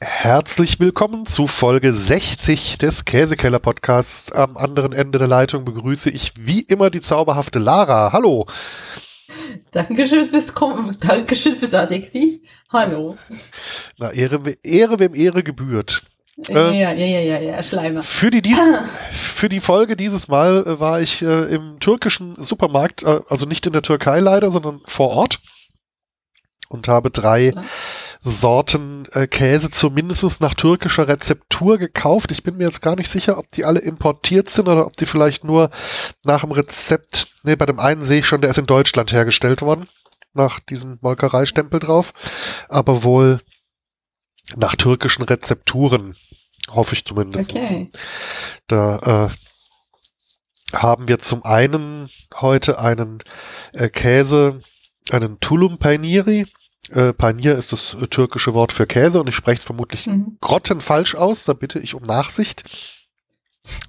Herzlich willkommen zu Folge 60 des Käsekeller Podcasts. Am anderen Ende der Leitung begrüße ich wie immer die zauberhafte Lara. Hallo. Dankeschön fürs, Kom Dankeschön fürs Adjektiv. Hallo. Na, Ehre, Ehre wem Ehre gebührt. Äh, ja, ja, ja, ja, ja, Schleimer. Für die, dies, für die Folge dieses Mal äh, war ich äh, im türkischen Supermarkt, äh, also nicht in der Türkei leider, sondern vor Ort und habe drei ja. Sorten äh, Käse zumindest nach türkischer Rezeptur gekauft. Ich bin mir jetzt gar nicht sicher, ob die alle importiert sind oder ob die vielleicht nur nach dem Rezept, nee, bei dem einen sehe ich schon, der ist in Deutschland hergestellt worden, nach diesem Molkereistempel drauf, aber wohl nach türkischen Rezepturen Hoffe ich zumindest. Okay. Da äh, haben wir zum einen heute einen äh, Käse, einen Tulum Painiri. Äh, Painir ist das äh, türkische Wort für Käse und ich spreche es vermutlich mhm. grottenfalsch aus. Da bitte ich um Nachsicht.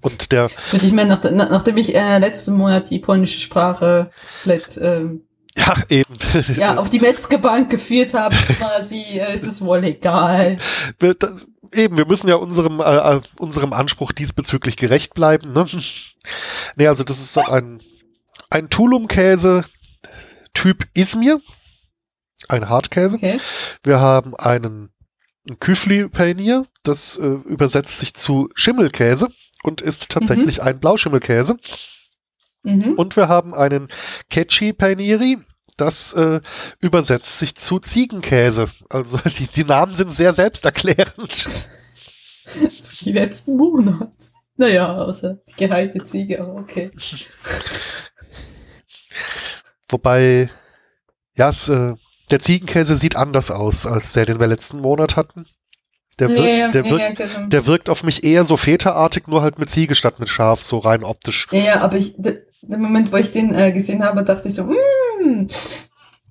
Und der. Und ich meine, nach, nachdem ich äh, letzten Monat die polnische Sprache let, ähm, ja, eben. Ja, auf die Metzgerbank geführt habe, quasi, äh, ist es wohl egal. Das, eben, wir müssen ja unserem, äh, äh, unserem Anspruch diesbezüglich gerecht bleiben. Ne? nee, also das ist dann ein, ein Tulum-Käse Typ Izmir. Ein Hartkäse. Okay. Wir haben einen Küfli Painier, das äh, übersetzt sich zu Schimmelkäse und ist tatsächlich mhm. ein Blauschimmelkäse. Mhm. Und wir haben einen Ketchi Painiri, das äh, übersetzt sich zu Ziegenkäse. Also die, die Namen sind sehr selbsterklärend. so die letzten Monate. Naja, außer die geheilte Ziege, aber okay. Wobei, ja, es, äh, der Ziegenkäse sieht anders aus als der, den wir letzten Monat hatten. Der wirkt, ja, der, wirkt, ja, genau. der wirkt auf mich eher so feterartig, nur halt mit Ziege statt mit Schaf, so rein optisch. Ja, aber ich, der Moment, wo ich den äh, gesehen habe, dachte ich so, mmm,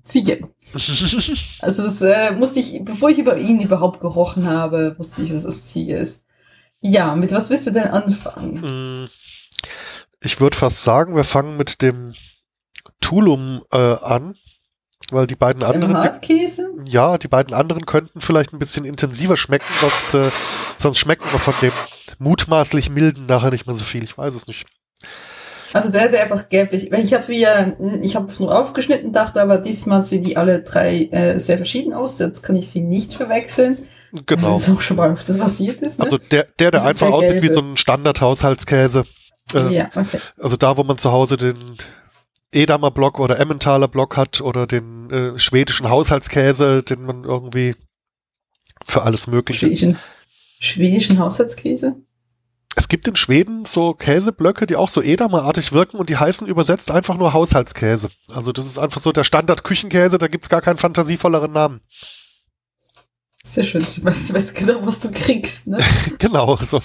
Ziege. also das äh, musste ich, bevor ich über ihn überhaupt gerochen habe, wusste ich, dass es Ziege ist. Ja, mit was willst du denn anfangen? Mm, ich würde fast sagen, wir fangen mit dem Tulum äh, an, weil die beiden anderen. Hartkäse? Ja, die beiden anderen könnten vielleicht ein bisschen intensiver schmecken, sonst, äh, sonst schmecken wir von dem mutmaßlich milden nachher nicht mehr so viel. Ich weiß es nicht. Also der hat einfach gelblich. Ich habe ja, ich habe nur aufgeschnitten, dachte aber diesmal sehen die alle drei äh, sehr verschieden aus. Jetzt kann ich sie nicht verwechseln. Genau. Das auch schon mal öfters passiert ist. Ne? Also der, der, der einfach der aussieht wie so ein Standard-Haushaltskäse. Äh, ja, okay. Also da, wo man zu Hause den Edamer Block oder Emmentaler Block hat oder den äh, schwedischen Haushaltskäse, den man irgendwie für alles Mögliche. Schwedischen, schwedischen Haushaltskäse? Es gibt in Schweden so Käseblöcke, die auch so Edamerartig wirken und die heißen übersetzt einfach nur Haushaltskäse. Also das ist einfach so der Standard-Küchenkäse, da gibt's gar keinen fantasievolleren Namen. Sehr schön, du weißt, weißt genau, was du kriegst, ne? genau, so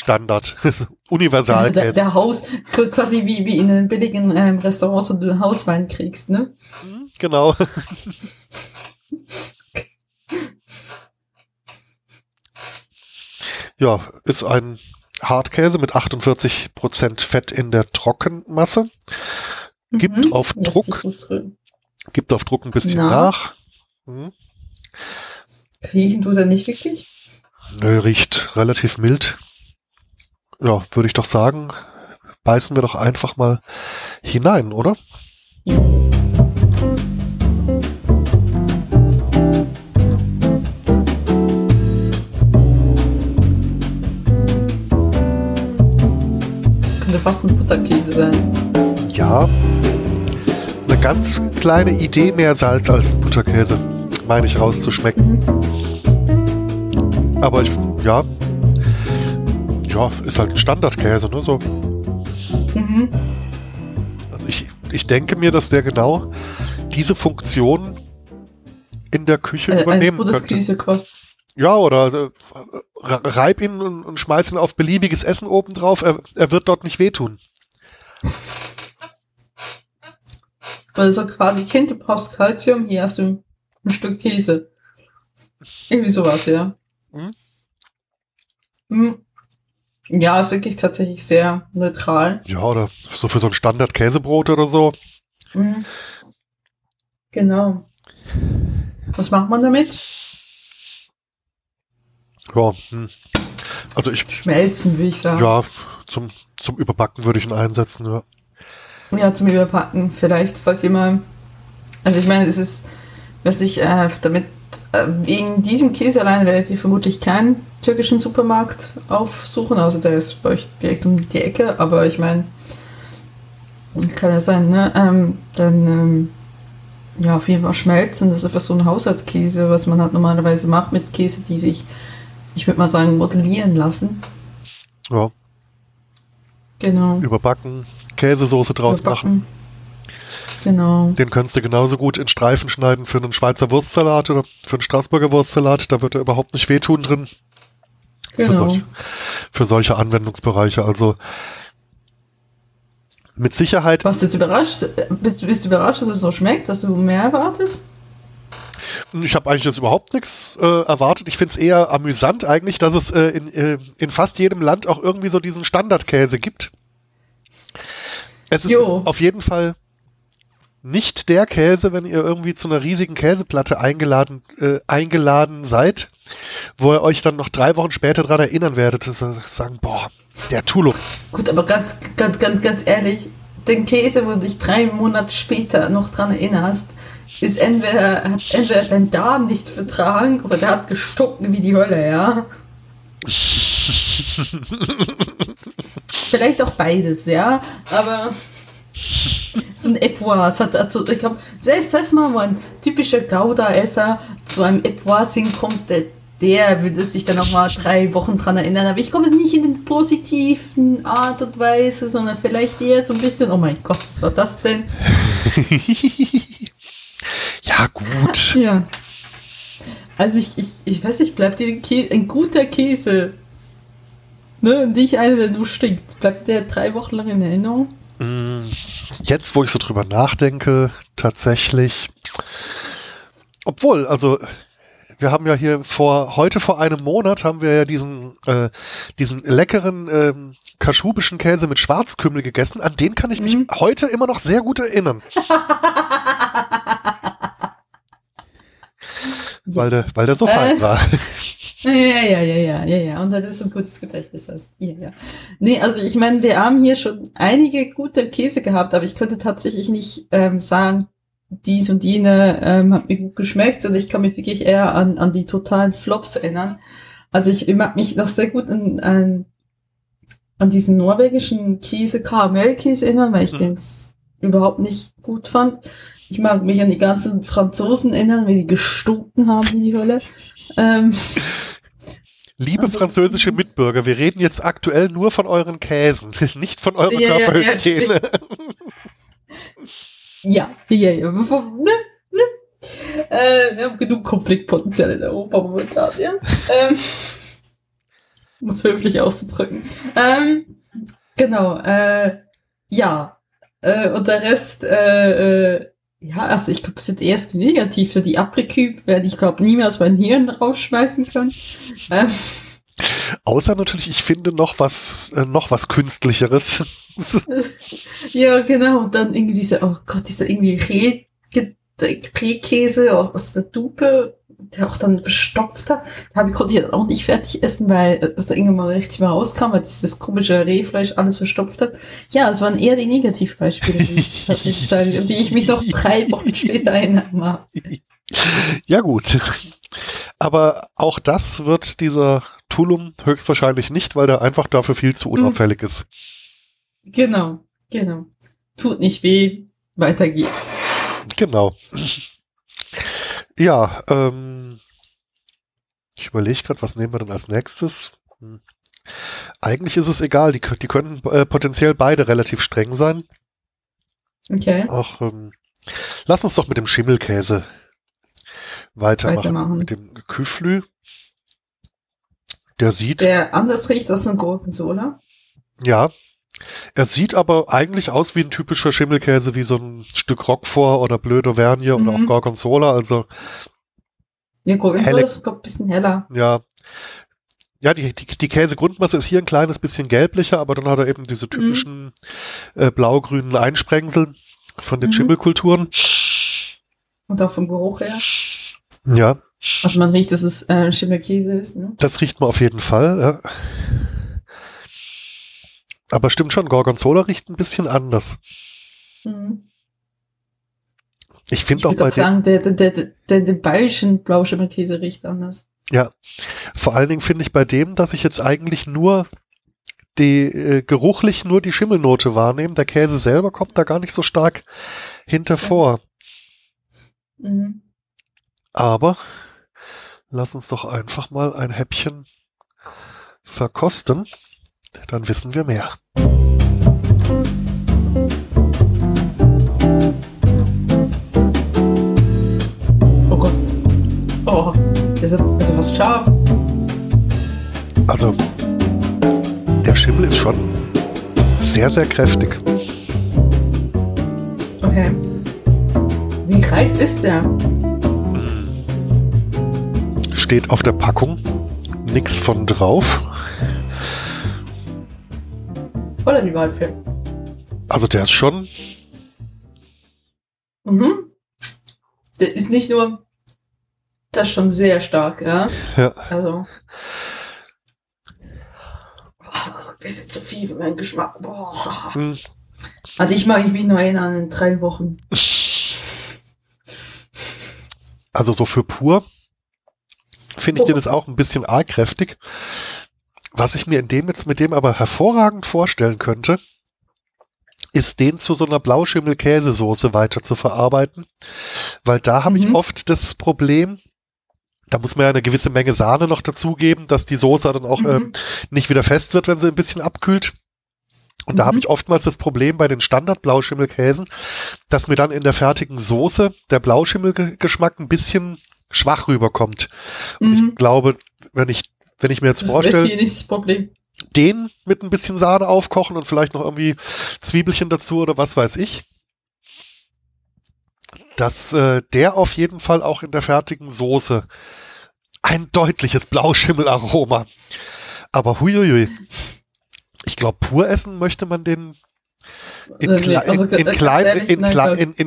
Standard. Universalkäse. Der, der Haus, quasi wie, wie in einem billigen ähm, Restaurant, wo du Hauswein kriegst, ne? Mhm, genau. ja, ist ein Hartkäse mit 48% Fett in der Trockenmasse. Gibt mhm, auf Druck, gibt auf Druck ein bisschen Na. nach. Hm. Riechen tut er nicht wirklich? Nö, riecht relativ mild. Ja, würde ich doch sagen, beißen wir doch einfach mal hinein, oder? Ja. fast ein Butterkäse sein. Ja. Eine ganz kleine Idee mehr Salz als ein Butterkäse, meine ich rauszuschmecken. Mhm. Aber ich, ja. Ja, ist halt ein Standardkäse, ne? So. Mhm. Also ich, ich denke mir, dass der genau diese Funktion in der Küche äh, übernehmen könnte. Quasi. Ja, oder äh, reib ihn und, und schmeiß ihn auf beliebiges Essen oben drauf. Er, er wird dort nicht wehtun. Also quasi Kind, du brauchst Kalzium, hier hast du ein Stück Käse. Irgendwie sowas, ja. Hm? Hm. Ja, ist wirklich tatsächlich sehr neutral. Ja, oder so für so ein Standard-Käsebrot oder so. Mhm. Genau. Was macht man damit? Ja, hm. Also ich, Schmelzen, würde ich sagen. ja, zum, zum Überbacken würde ich ihn einsetzen, ja. Ja, zum Überpacken. Vielleicht, falls jemand. Also ich meine, es ist, was ich äh, damit wegen diesem Käse allein werdet ihr vermutlich keinen türkischen Supermarkt aufsuchen. Also der ist bei euch direkt um die Ecke, aber ich meine, kann ja sein, ne? Ähm, dann ähm, ja, auf jeden Fall schmelzen. Das ist einfach so ein Haushaltskäse, was man halt normalerweise macht mit Käse, die sich, ich würde mal sagen, modellieren lassen. Ja, Genau. überbacken, Käsesoße draus machen. Genau. Den könntest du genauso gut in Streifen schneiden für einen Schweizer Wurstsalat oder für einen Straßburger Wurstsalat. Da wird er überhaupt nicht wehtun drin. Für, Genau. solch, für solche Anwendungsbereiche. Also mit Sicherheit, Warst du jetzt überrascht? Bist, bist du überrascht, dass es so schmeckt? Hast du mehr erwartet? ich habe eigentlich jetzt überhaupt nichts äh, erwartet. Ich finde es eher amüsant eigentlich, dass es äh, in, äh, in fast jedem Land auch irgendwie so diesen Standardkäse gibt. Es ist Jo. auf jeden Fall nicht der Käse, wenn ihr irgendwie zu einer riesigen Käseplatte eingeladen, äh, eingeladen seid, wo ihr euch dann noch drei Wochen später dran erinnern werdet, dass ihr sagen, boah, der Tulum. Gut, aber ganz, ganz, ganz, ganz ehrlich, den Käse, wo du dich drei Monate später noch dran erinnerst, ist entweder, hat entweder dein Darm nicht vertragen oder der hat gestunken wie die Hölle, ja? Vielleicht auch beides, ja? Aber so ein Epoise hat also, ich glaube, selbst das mal, wo ein typischer Gouda-Esser zu einem Epoise hinkommt, der, der würde sich dann noch mal drei Wochen dran erinnern. Aber ich komme nicht in den positiven Art und Weise, sondern vielleicht eher so ein bisschen, oh mein Gott, was war das denn? Ja, gut. Ja. Also ich, ich, ich weiß nicht, bleibt dir ein, guter Käse, ne, und nicht einer, der nur stinkt, bleibt dir der drei Wochen lang in Erinnerung? Mm, Jetzt, wo ich so drüber nachdenke, tatsächlich. Obwohl, also wir haben ja hier vor heute vor einem Monat haben wir ja diesen äh, diesen leckeren ähm, kaschubischen Käse mit Schwarzkümmel gegessen. An den kann ich mich Mhm. heute immer noch sehr gut erinnern, weil der weil der so Äh. fein war. Ja, ja, ja, ja, ja, ja. Und das ist ein gutes Gedächtnis hast. Ja, ja. Nee, also ich meine, wir haben hier schon einige gute Käse gehabt, aber ich könnte tatsächlich nicht ähm, sagen, dies und jene ähm, hat mir gut geschmeckt, sondern ich kann mich wirklich eher an, an die totalen Flops erinnern. Also ich mag mich noch sehr gut an, an, an diesen norwegischen Käse, Karamellkäse erinnern, weil ich Mhm. den überhaupt nicht gut fand. Ich mag mich an die ganzen Franzosen erinnern, wie die gestunken haben wie die Hölle. Ähm, Liebe Ansonsten- französische Mitbürger, wir reden jetzt aktuell nur von euren Käsen, nicht von eurer Ja, ja, ja, Körperhygiene. Ja, ja, ja. Bevor, ne, ne. Äh, wir haben genug Konfliktpotenzial in Europa momentan, ja. Ähm, um es höflich auszudrücken. Ähm, genau, äh, ja. Äh, und der Rest, äh, äh, ja, also ich glaube, es sind erst die negativste. Die Apriküb werde ich, glaube niemals mein Hirn rausschmeißen können. Ähm, Außer natürlich, ich finde noch was, äh, noch was Künstlicheres. Ja, genau. Und dann irgendwie diese, oh Gott, dieser irgendwie Reh, Rehkäse aus, aus der Dupe, der auch dann verstopft hat. Da konnte ich dann auch nicht fertig essen, weil es da irgendwann mal rechts mal rauskam, weil dieses komische Rehfleisch alles verstopft hat. Ja, es waren eher die Negativbeispiele, würde ich tatsächlich sagen, die ich mich noch drei Wochen später erinnern mag. ja gut. Aber auch das wird dieser Tulum höchstwahrscheinlich nicht, weil der einfach dafür viel zu unauffällig ist. Genau, genau. Tut nicht weh, weiter geht's. Genau. Ja, ähm, ich überlege gerade, was nehmen wir denn als nächstes? Hm. Eigentlich ist es egal, die, die können äh, potenziell beide relativ streng sein. Okay. Ach, ähm, lass uns doch mit dem Schimmelkäse weitermachen. Weitermachen. Mit dem Küflü. Der sieht, Der anders riecht als ein Gorgonzola. ja, er sieht aber eigentlich aus wie ein typischer Schimmelkäse, wie so ein Stück Roquefort oder Blöde Vernier oder Mhm. auch Gorgonzola. Also, Ja, Gorgonzola ist, ein bisschen heller. ja. Ja, die, die, die Käsegrundmasse ist hier ein kleines bisschen gelblicher, aber dann hat er eben diese typischen äh, blau-grünen Einsprengsel von den Mhm. Schimmelkulturen. Und auch vom Geruch her. Ja. Also man riecht, dass es äh, Schimmelkäse ist, ne? Das riecht man auf jeden Fall, ja. Aber stimmt schon, Gorgonzola riecht ein bisschen anders. Mhm. Ich finde auch bei sagen, der, der, der, der, der bayerischen Blauschimmelkäse riecht anders. ja, vor allen Dingen finde ich bei dem, dass ich jetzt eigentlich nur die äh, geruchlich nur die Schimmelnote wahrnehme. Der Käse selber kommt da gar nicht so stark hinter vor. Mhm. Aber lass uns doch einfach mal ein Häppchen verkosten. Dann wissen wir mehr. Oh Gott. Oh, der ist, ja fast scharf. Also, der Schimmel ist schon sehr, sehr kräftig. Okay. Wie reif ist der? Steht auf der Packung. Nix von drauf. Waldfee? Also der ist schon, Mhm. Der ist nicht nur, das ist schon sehr stark, ja. ja, Also. Oh, ein bisschen zu viel für meinen Geschmack. Boah. hm, Also ich mag mich nur erinnern in drei Wochen. also so für pur finde ich Oh. den jetzt auch ein bisschen arg kräftig. Was ich mir in dem jetzt mit dem aber hervorragend vorstellen könnte, ist den zu so einer Blauschimmel-Käsesoße weiter zu verarbeiten. Weil da habe ich Mhm. oft das Problem, da muss man ja eine gewisse Menge Sahne noch dazugeben, dass die Soße dann auch Mhm. ähm, nicht wieder fest wird, wenn sie ein bisschen abkühlt. Und da Mhm. habe ich oftmals das Problem bei den Standard-Blauschimmelkäsen, dass mir dann in der fertigen Soße der Blauschimmelgeschmack ein bisschen schwach rüberkommt. Und Mhm. ich glaube, wenn ich, wenn ich mir jetzt Das vorstelle, den mit ein bisschen Sahne aufkochen und vielleicht noch irgendwie Zwiebelchen dazu oder was weiß ich, dass äh, der auf jeden Fall auch in der fertigen Soße ein deutliches Blauschimmelaroma. Aber huiuiui. Ich glaube, pur essen möchte man den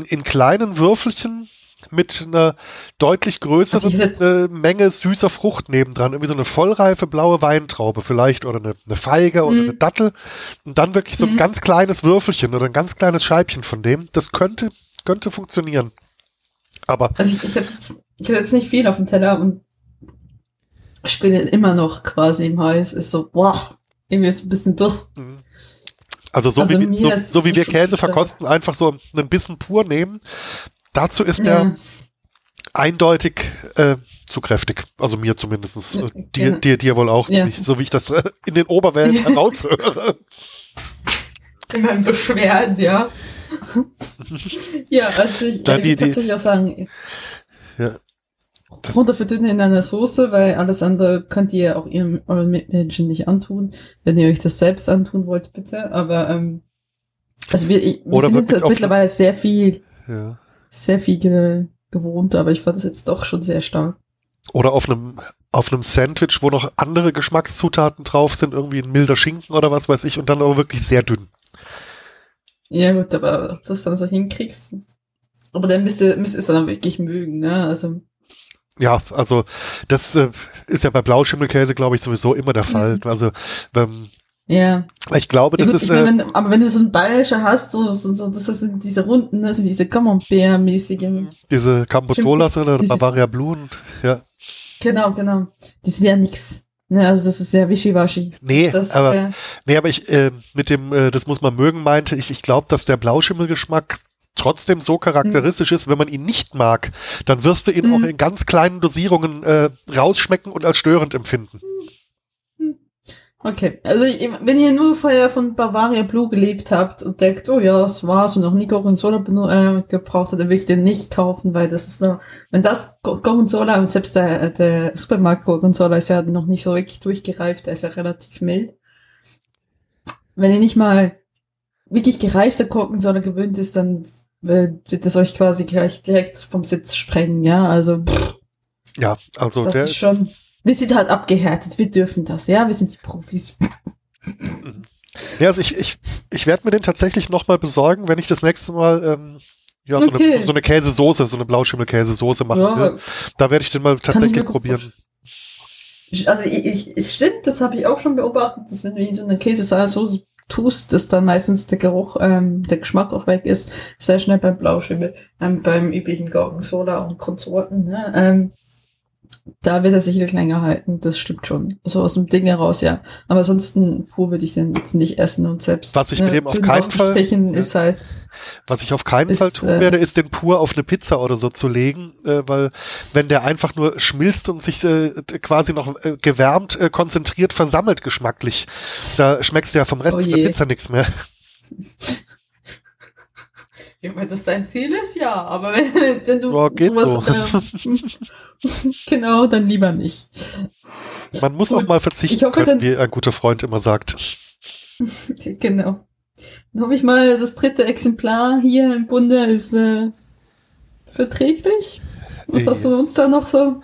in kleinen Würfelchen mit einer deutlich größeren Also äh, Menge süßer Frucht nebendran. Irgendwie so eine vollreife blaue Weintraube vielleicht oder eine, eine Feige oder Mhm. eine Dattel. Und dann wirklich so ein Mhm. ganz kleines Würfelchen oder ein ganz kleines Scheibchen von dem. Das könnte, könnte funktionieren. Aber Also ich, ich hätte jetzt, ich hätte jetzt nicht viel auf dem Teller und ich bin immer noch quasi im Hals. Ist so, boah, irgendwie ist ein bisschen durch. Mhm. Also so Also wie, so, so wie wir Käse verkosten, einfach so einen Bissen pur nehmen. Dazu ist Ja. der eindeutig äh, zu kräftig. Also mir zumindest. Äh, dir, ja. dir, dir wohl auch, Ja. so, wie ich, das äh, in den Oberwellen heraushöre. In meinen Beschwerden, ja. ja, also ich Dann die- würde die- tatsächlich auch sagen, Ja. Runter verdünnen in einer Soße, weil alles andere könnt ihr auch ihrem euren Mitmenschen nicht antun. Wenn ihr euch das selbst antun wollt, bitte. Aber ähm, also wir, wir sind mittlerweile sehr viel, Ja. Sehr viel ge gewohnt, aber ich fand das jetzt doch schon sehr stark. Oder auf einem auf einem Sandwich, wo noch andere Geschmackszutaten drauf sind, irgendwie ein milder Schinken oder was weiß ich, und dann aber wirklich sehr dünn. Ja gut, aber ob du das dann so hinkriegst. Aber dann müsst ihr, müsst ihr es dann wirklich mögen, ne? Also Ja, also das äh, ist ja bei Blauschimmelkäse, glaube ich, sowieso immer der Fall. Mhm. Also ähm, ja. ich glaube, Ja, das gut, ist ich mein, äh, wenn, aber wenn du so ein bayerischer hast, so, so, so das sind diese runden, also diese Camembert-mäßigen. diese Cambotolas oder diese- Bavaria Blue und ja. Genau, genau. Die sind ja nix. Ne, also das ist sehr wischiwaschi. Nee, Das, aber äh, Nee, aber ich, äh, mit dem, äh, das muss man mögen, meinte ich, ich glaube, dass der Blauschimmelgeschmack trotzdem so charakteristisch ist, wenn man ihn nicht mag, dann wirst du ihn Mhm. auch in ganz kleinen Dosierungen äh, rausschmecken und als störend empfinden. Okay. Also ich, wenn ihr nur vorher von Bavaria Blue gelebt habt und denkt, oh ja, das war's und noch nie Gorgonzola äh, gebraucht hat, dann will ich den nicht kaufen, weil das ist nur, wenn das Go- Gorgonzola und selbst der, der Supermarkt Gorgonzola ist ja noch nicht so wirklich durchgereift, der ist ja relativ mild. Wenn ihr nicht mal wirklich gereifter Gorgonzola gewöhnt ist, dann wird es euch quasi gleich direkt vom Sitz sprengen, ja, also pff, Ja, also das der ist schon, wir sind halt abgehärtet, wir dürfen das, ja, wir sind die Profis. Ja, also ich, ich, ich werde mir den tatsächlich nochmal besorgen, wenn ich das nächste Mal ähm, ja, so, Okay. eine, so eine Käsesoße, so eine Blauschimmelkäsesoße machen Ja, will. Da werde ich den mal tatsächlich probieren. Also ich, ich, es stimmt, das habe ich auch schon beobachtet, dass wenn du in so eine Käsesoße tust, dass dann meistens der Geruch, ähm, der Geschmack auch weg ist. Sehr schnell beim Blauschimmel, ähm, beim üblichen Gorgonzola und Konsorten. Ne? Ähm, da wird er sicherlich länger halten, das stimmt schon. So aus dem Ding heraus, ja. Aber ansonsten pur würde ich den jetzt nicht essen und selbst Was ich mit dem auf keinen Fall- ist halt. Was ich auf keinen Ist, Fall tun äh, werde, ist den pur auf eine Pizza oder so zu legen, äh, weil wenn der einfach nur schmilzt und sich äh, quasi noch äh, gewärmt, äh, konzentriert versammelt geschmacklich, da schmeckst du ja vom Rest Oh der. Pizza nichts mehr. Ja, wenn das dein Ziel ist, ja, aber wenn, wenn du Ja, geht was, so. ähm, genau, dann lieber nicht. Man muss Gut. auch mal verzichten Ich hoffe, können, dann- wie ein guter Freund immer sagt. Genau. Dann hoffe ich mal, das dritte Exemplar hier im Bunde ist äh, verträglich. Was hast du uns da noch so?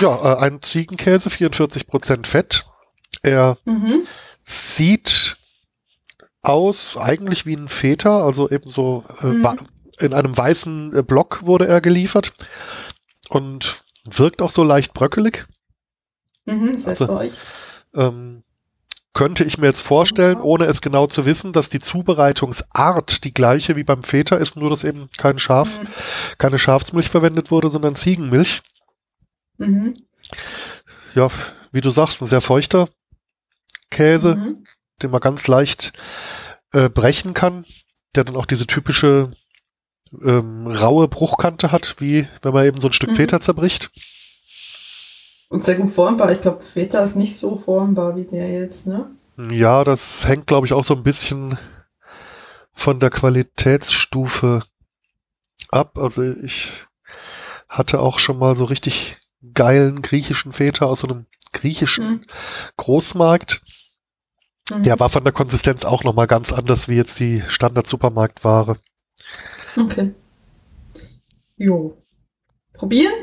Ja, äh, ein Ziegenkäse, 44% Fett. Er Mhm. sieht aus eigentlich wie ein Feta, also eben so äh, Mhm. in einem weißen äh, Block wurde er geliefert und wirkt auch so leicht bröckelig. Mhm, sehr Also- feucht. Ähm, könnte ich mir jetzt vorstellen, ohne es genau zu wissen, dass die Zubereitungsart die gleiche wie beim Feta ist, nur dass eben kein Schaf, Mhm. keine Schafsmilch verwendet wurde, sondern Ziegenmilch. Mhm. Ja, wie du sagst, ein sehr feuchter Käse. Mhm. Den man ganz leicht äh, brechen kann, der dann auch diese typische ähm, raue Bruchkante hat, wie wenn man eben so ein Stück Mhm. Feta zerbricht. Und sehr gut formbar. Ich glaube, Feta ist nicht so formbar wie der jetzt, ne? Ja, das hängt, glaube ich, auch so ein bisschen von der Qualitätsstufe ab. Also ich hatte auch schon mal so richtig geilen griechischen Feta aus so einem griechischen Mhm. Großmarkt. Mhm. Der war von der Konsistenz auch nochmal ganz anders wie jetzt die Standard-Supermarktware. Okay. Jo. Probieren?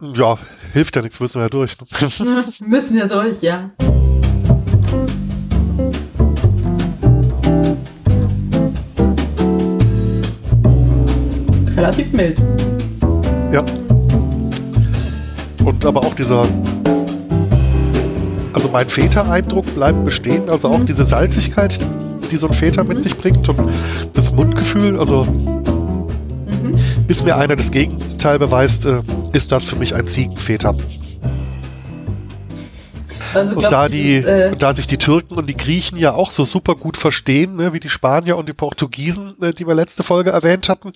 Ja, hilft ja nichts, müssen wir ja durch. Ne? Ja, müssen ja durch, ja. Relativ mild. Ja. Und aber auch dieser, also mein Feta-Eindruck bleibt bestehen, also auch Mhm. diese Salzigkeit, die so ein Feta mit Mhm. sich bringt und das Mundgefühl, also Mhm. bis mir einer das Gegenteil beweist, äh, ist das für mich ein Ziegenfeta. Also Und da ich, die, dieses, äh, und da sich die Türken und die Griechen ja auch so super gut verstehen, ne, wie die Spanier und die Portugiesen, äh, die wir letzte Folge erwähnt hatten,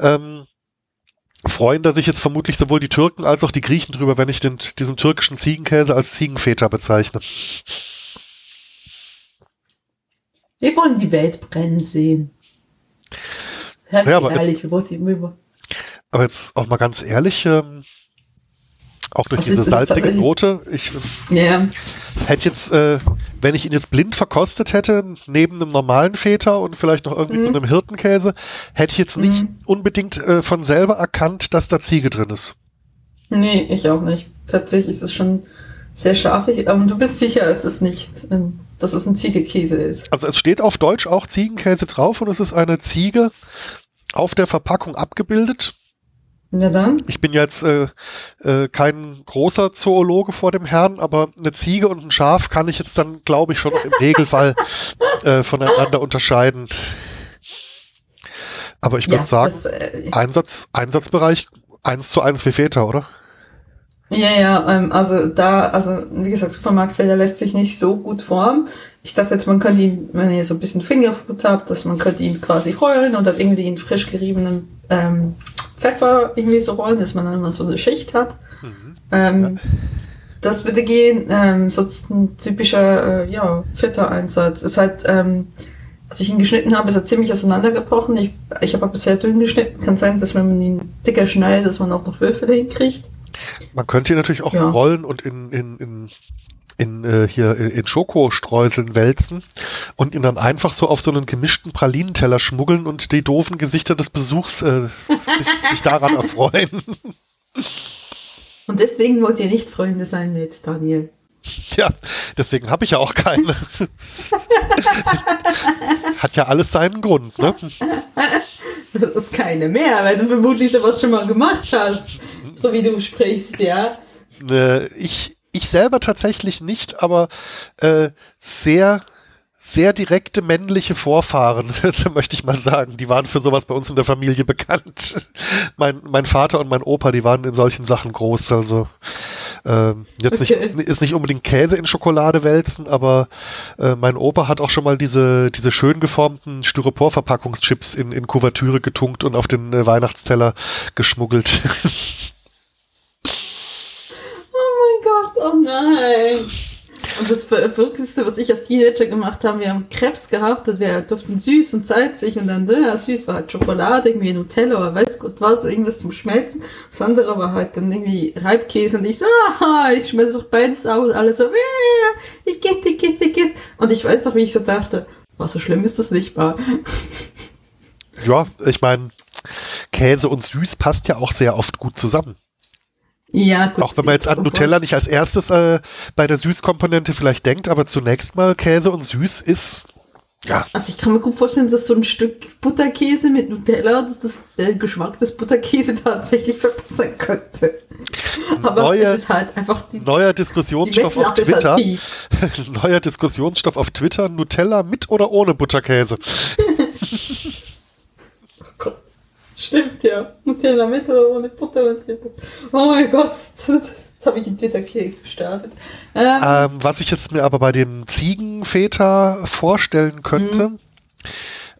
ähm, freuen da sich jetzt vermutlich sowohl die Türken als auch die Griechen drüber, wenn ich den, diesen türkischen Ziegenkäse als Ziegenfeta bezeichne. wir wollen die Welt brennen sehen. Ja, aber ehrlich, wir. Aber jetzt auch mal ganz ehrlich, ähm, auch durch Was diese ist- salzige tatsächlich- Note, ich äh, Ja, hätte jetzt, äh, wenn ich ihn jetzt blind verkostet hätte, neben einem normalen Feta und vielleicht noch irgendwie Mhm. so einem Hirtenkäse, hätte ich jetzt nicht Mhm. unbedingt äh, von selber erkannt, dass da Ziege drin ist. nee, ich auch nicht. Tatsächlich ist es schon sehr scharfig, aber du bist sicher, es ist nicht, dass es ein Ziegekäse ist. Also es steht auf Deutsch auch Ziegenkäse drauf und es ist eine Ziege auf der Verpackung abgebildet. Ja dann. Ich bin jetzt äh, äh, kein großer Zoologe vor dem Herrn, aber eine Ziege und ein Schaf kann ich jetzt dann, glaube ich, schon im Regelfall äh, voneinander unterscheiden. Aber ich würde sagen, das, äh, Einsatz, Einsatzbereich eins zu eins wie Väter, oder? Ja, ja, ähm, also da, also wie gesagt, Supermarktfelder lässt sich nicht so gut formen. Ich dachte jetzt, man könnte ihn, wenn ihr so ein bisschen Fingerfood habt, dass man könnte ihn quasi rollen und dann irgendwie in frisch geriebenem ähm, Pfeffer irgendwie so rollen, dass man dann immer so eine Schicht hat. Ähm, Das würde gehen. Ähm, sonst ein typischer, äh, ja, vierter Einsatz. Ist halt, ähm, als ich ihn geschnitten habe, ist er ziemlich auseinandergebrochen. Ich, ich habe aber sehr dünn geschnitten. Kann sein, dass wenn man ihn dicker schneidet, dass man auch noch Würfel hinkriegt. Man könnte ihn natürlich auch Ja. rollen und in, in, in, in äh, hier in, in Schokostreuseln wälzen und ihn dann einfach so auf so einen gemischten Pralinenteller schmuggeln und die doofen Gesichter des Besuchs äh, sich, sich daran erfreuen. Und deswegen wollt ihr nicht Freunde sein mit Daniel. Ja, deswegen habe ich ja auch keine. Hat ja alles seinen Grund, ne? das ist keine mehr, weil du vermutlich sowas schon mal gemacht hast. So wie du sprichst, ja. Äh, ich, ich selber tatsächlich nicht, aber äh, sehr sehr direkte männliche Vorfahren, möchte ich mal sagen. Die waren für sowas bei uns in der Familie bekannt. mein, mein Vater und mein Opa, die waren in solchen Sachen groß. Also ähm, jetzt okay. nicht, ist nicht unbedingt Käse in Schokolade wälzen, aber äh, mein Opa hat auch schon mal diese, diese schön geformten Styropor-Verpackungschips in, in Kuvertüre getunkt und auf den äh, Weihnachtsteller geschmuggelt. oh mein Gott, oh nein. Und das Verrückteste, was ich als Teenager gemacht habe, wir haben Krebs gehabt und wir durften süß und salzig und dann, ja, süß war halt Schokolade, irgendwie Nutella oder weiß Gott was, irgendwas zum Schmelzen. Das andere war halt dann irgendwie Reibkäse und ich so, aha, ich schmelze doch beides aus und alle so, ich geht, ich geht, ich geht. Und ich weiß noch, wie ich so dachte, was so schlimm ist das nicht mal. Ja, ich meine, Käse und süß passt ja auch sehr oft gut zusammen. Ja, gut. Auch wenn man jetzt an Nutella nicht als erstes äh, bei der Süßkomponente vielleicht denkt, aber zunächst mal Käse und Süß ist ja. Also ich kann mir gut vorstellen, dass so ein Stück Butterkäse mit Nutella, dass das der Geschmack des Butterkäse tatsächlich verbessern könnte. Aber Neue, es ist halt einfach die, neuer Diskussionsstoff auf Twitter. neuer Diskussionsstoff auf Twitter, Nutella mit oder ohne Butterkäse. Stimmt, ja. Mit oder ohne Butter. Oh mein Gott, jetzt habe ich einen Twitter-Kick gestartet. Ähm, ähm, was ich jetzt mir aber bei dem Ziegenväter vorstellen könnte, mhm.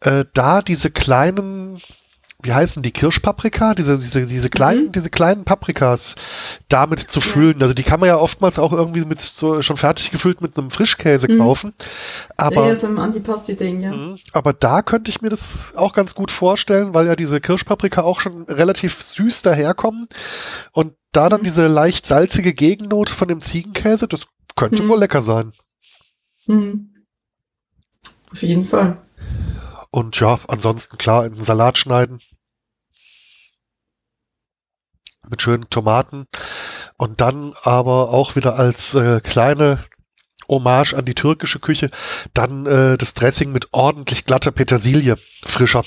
äh, da diese kleinen wie heißen die Kirschpaprika, diese diese diese kleinen mhm. diese kleinen Paprikas damit zu füllen. Ja. Also die kann man ja oftmals auch irgendwie mit so schon fertig gefüllt mit einem Frischkäse mhm. kaufen. Aber ja, so ein Antipasti Ding, ja. Mhm. Aber da könnte ich mir das auch ganz gut vorstellen, weil ja diese Kirschpaprika auch schon relativ süß daherkommen und da dann mhm. diese leicht salzige Gegennote von dem Ziegenkäse, das könnte mhm. wohl lecker sein. Mhm. Auf jeden Fall. Und ja, ansonsten klar, in den Salat schneiden mit schönen Tomaten und dann aber auch wieder als äh, kleine Hommage an die türkische Küche dann äh, das Dressing mit ordentlich glatter Petersilie frischer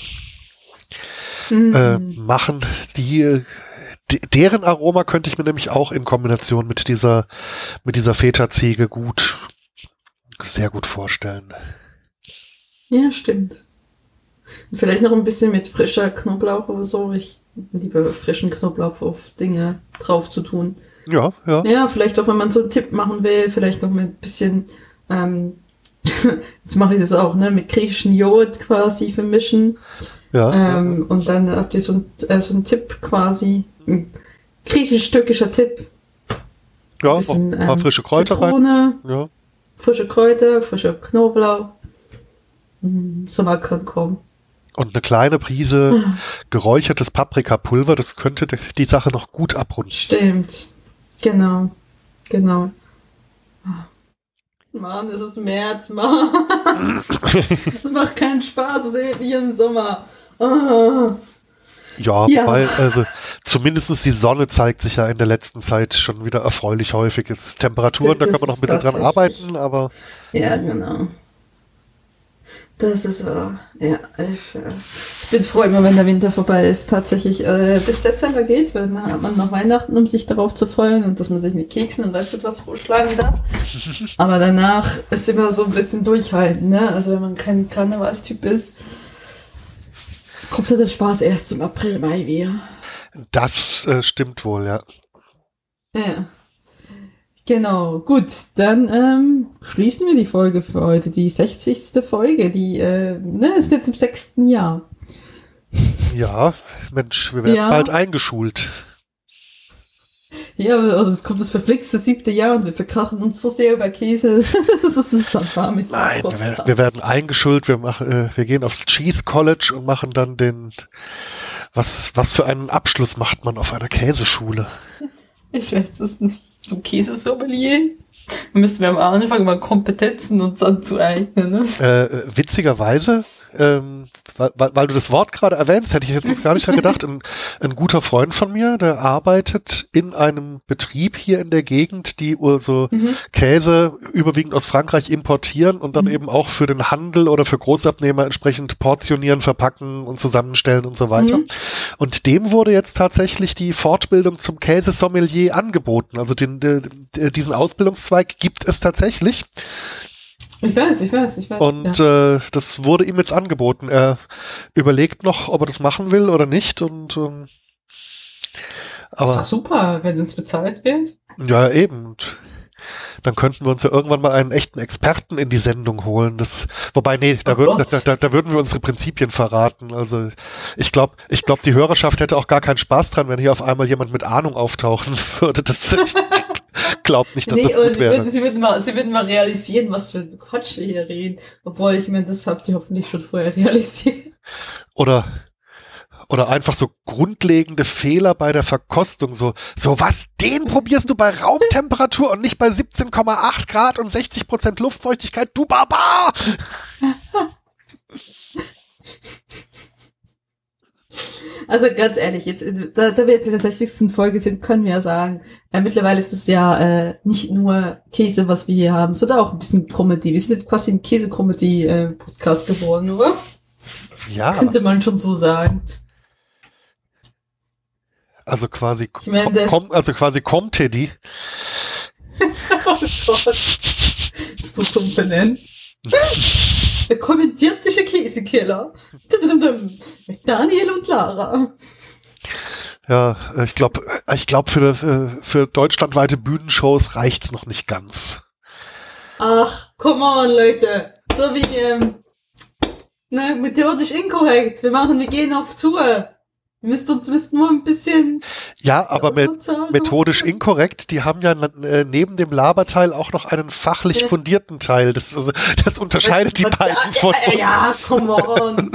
mhm. äh, machen. Die deren Aroma könnte ich mir nämlich auch in Kombination mit dieser mit dieser Feta-Ziege gut sehr gut vorstellen. Ja, stimmt. Und vielleicht noch ein bisschen mit frischer Knoblauch oder so. Ich lieber frischen Knoblauch auf Dinge drauf zu tun. Ja, ja. Ja, vielleicht auch, wenn man so einen Tipp machen will, vielleicht noch mit ein bisschen, ähm, jetzt mache ich das auch, ne, mit griechischen Joghurt quasi vermischen. Ja. Ähm, und dann habt ihr so, ein, äh, so einen Tipp quasi, ein griechisch-türkischer Tipp. Ja, ein bisschen, ähm, frische Kräuter Zitrone, rein. Ja. Frische Kräuter, frischer Knoblauch. Mm, so mal kann kommen. Und eine kleine Prise ah. geräuchertes Paprikapulver, das könnte die Sache noch gut abrunden. Stimmt. Genau. Genau. Mann, es ist März, Mann. Es macht keinen Spaß, es ist wie im Sommer. Ah. Ja, ja. weil also zumindest die Sonne zeigt sich ja in der letzten Zeit schon wieder erfreulich häufig. Es Temperaturen, das, da kann man noch ein bisschen dran arbeiten, aber. Ja, genau. Das ist wahr. Ja, ich, äh, ich, bin froh immer, wenn der Winter vorbei ist. Tatsächlich äh, bis Dezember geht, weil dann hat man noch Weihnachten, um sich darauf zu freuen und dass man sich mit Keksen und weiß nicht was vorschlagen darf. Aber danach ist immer so ein bisschen durchhalten, ne? Also wenn man kein Karnevalstyp ist, kommt der Spaß erst zum April, Mai wieder. Das äh, stimmt wohl, ja. Ja. Genau, gut, dann ähm, schließen wir die Folge für heute, die 60. Folge, die äh, ne, ist jetzt im sechsten Jahr. Ja, Mensch, wir werden ja. bald eingeschult. Ja, oder es kommt das verflixte siebte Jahr und wir verkrachen uns so sehr über Käse. das ist dann wahr mit Nein, wir, wir, werden eingeschult, wir machen, äh, wir gehen aufs Cheese College und machen dann den, was, was für einen Abschluss macht man auf einer Käseschule? Ich weiß es nicht zum Käsesommelier. Müssen wir am Anfang mal Kompetenzen uns anzueignen. Ne? Äh, witzigerweise, ähm, weil, weil, du das Wort gerade erwähnst, hätte ich jetzt noch gar nicht gedacht. Ein, ein guter Freund von mir, der arbeitet in einem Betrieb hier in der Gegend, die so mhm. Käse überwiegend aus Frankreich importieren und dann mhm. eben auch für den Handel oder für Großabnehmer entsprechend portionieren, verpacken und zusammenstellen und so weiter. Mhm. Und dem wurde jetzt tatsächlich die Fortbildung zum Käsesommelier angeboten. Also den, den, diesen Ausbildungszweig gibt es tatsächlich. Ich weiß, ich weiß, ich weiß. Und ja. äh, das wurde ihm jetzt angeboten. Er überlegt noch, ob er das machen will oder nicht. Und ähm, aber, ist doch super, wenn es uns bezahlt wird. Ja, eben. Und dann könnten wir uns ja irgendwann mal einen echten Experten in die Sendung holen. Das, wobei, nee, da, oh würden, da, da, da, würden wir unsere Prinzipien verraten. Also ich glaube, ich glaube, die Hörerschaft hätte auch gar keinen Spaß dran, wenn hier auf einmal jemand mit Ahnung auftauchen würde. Das, glaubt nicht, dass nee, das gut sie wäre. Würden, sie, würden mal, sie würden mal realisieren, was für ein Quatsch wir hier reden. Obwohl, ich meine, das habt ihr hoffentlich schon vorher realisiert. Oder, oder einfach so grundlegende Fehler bei der Verkostung. So, so was, den probierst du bei Raumtemperatur und nicht bei 17,8 Grad und 60 Prozent Luftfeuchtigkeit, du Barbar! Also ganz ehrlich, jetzt, da, da wir jetzt in der 60. Folge sind, können wir ja sagen, äh, mittlerweile ist es ja äh, nicht nur Käse, was wir hier haben, sondern auch ein bisschen Comedy. Wir sind quasi ein Käse-Comedy-Podcast äh, geworden, oder? Ja. Könnte man schon so sagen. Also quasi, ich meine, komm, also quasi Comteddy. oh Gott. Bist du zum Benennen? Der kommentiertische Käsekiller. Mit Daniel und Lara. Ja, ich glaube, ich glaube für, äh, für deutschlandweite Bühnenshows reicht's noch nicht ganz. Ach, come on, Leute. So wie, ähm, ne, methodisch inkorrekt. Wir machen, wir gehen auf Tour. Wir müssten uns müssten nur ein bisschen. Ja, aber mit, methodisch inkorrekt, die haben ja äh, neben dem Laberteil auch noch einen fachlich fundierten Teil. Das, also, das unterscheidet die beiden von uns. Ja, come on.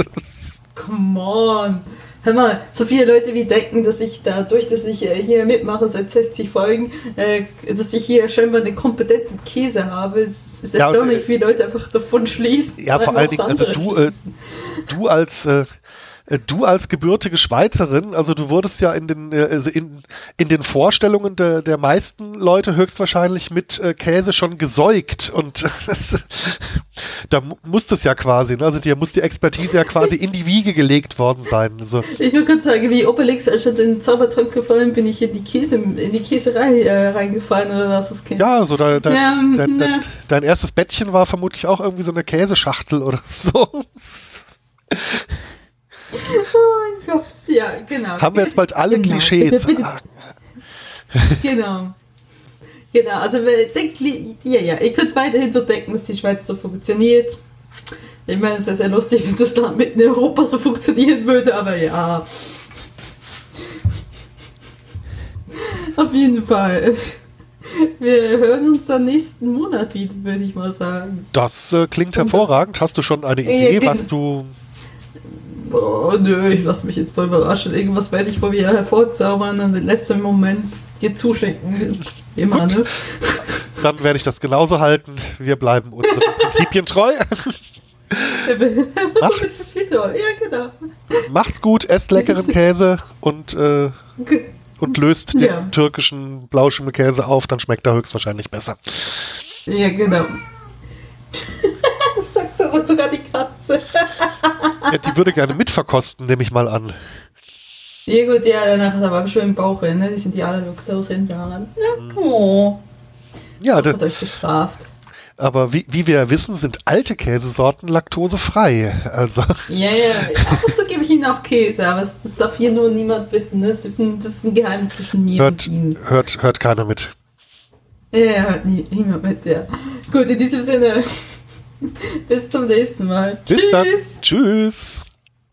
come on. Hör mal, so viele Leute wie denken, dass ich dadurch, dass ich äh, hier mitmache seit 60 Folgen, äh, dass ich hier scheinbar eine Kompetenz im Käse habe. Es ist erstaunlich, ja, wie Leute einfach davon schließen. Ja, vor allen Dingen, also du, äh, du als äh, du als gebürtige Schweizerin, also du wurdest ja in den, äh, also in, in den Vorstellungen der, der meisten Leute höchstwahrscheinlich mit äh, Käse schon gesäugt und das, da muss das ja quasi, ne? also dir muss die Expertise ja quasi in die Wiege gelegt worden sein. Also. Ich würde gerade sagen, wie Obelix, als ich in den Zaubertrank gefallen bin, ich in die Käse, in die Käserei äh, reingefallen oder was das kennt. Ja, so dein, dein, ja, dein, ja. dein erstes Bettchen war vermutlich auch irgendwie so eine Käseschachtel oder so. Oh mein Gott, ja, genau. Haben wir jetzt bald alle genau. Klischees. Bitte, bitte. Genau. Genau, also denkt, ja, ja, ihr könnt weiterhin so denken, dass die Schweiz so funktioniert. Ich meine, es wäre sehr lustig, wenn das Land mitten in Europa so funktionieren würde, aber ja. Auf jeden Fall. Wir hören uns dann nächsten Monat wieder, würde ich mal sagen. Das äh, klingt hervorragend. Hast du schon eine Idee, ja, was du boah, nö, ich lass mich jetzt mal überraschen. Irgendwas werde ich wohl wieder hervorzaubern und den letzten Moment dir zuschenken. Immer, ne? Dann werde ich das genauso halten. Wir bleiben unseren Prinzipien treu. Macht's, ja, genau. Macht's gut, esst leckeren Käse und, äh, und löst den ja. türkischen Blauschimmelkäse auf, dann schmeckt er höchstwahrscheinlich besser. Ja, genau. das sagt sogar die Katze. Ja, die würde gerne mitverkosten, nehme ich mal an. Ja gut, ja, danach ist aber schon im Bauch, ne? Die sind die alle Laktoseintolerant. Ja, oh. Ja, das hat euch gestraft. Aber wie, wie wir wissen, sind alte Käsesorten laktosefrei. Also. Ja, ja. Ab und zu gebe ich ihnen auch Käse, aber das, das darf hier nur niemand wissen. Ne? Das ist ein Geheimnis zwischen mir hört, und ihnen. Hört, hört keiner mit. Ja, hört nie, niemand mit, ja. Gut, in diesem Sinne. Bis zum nächsten Mal. Bis Tschüss. Dann. Tschüss.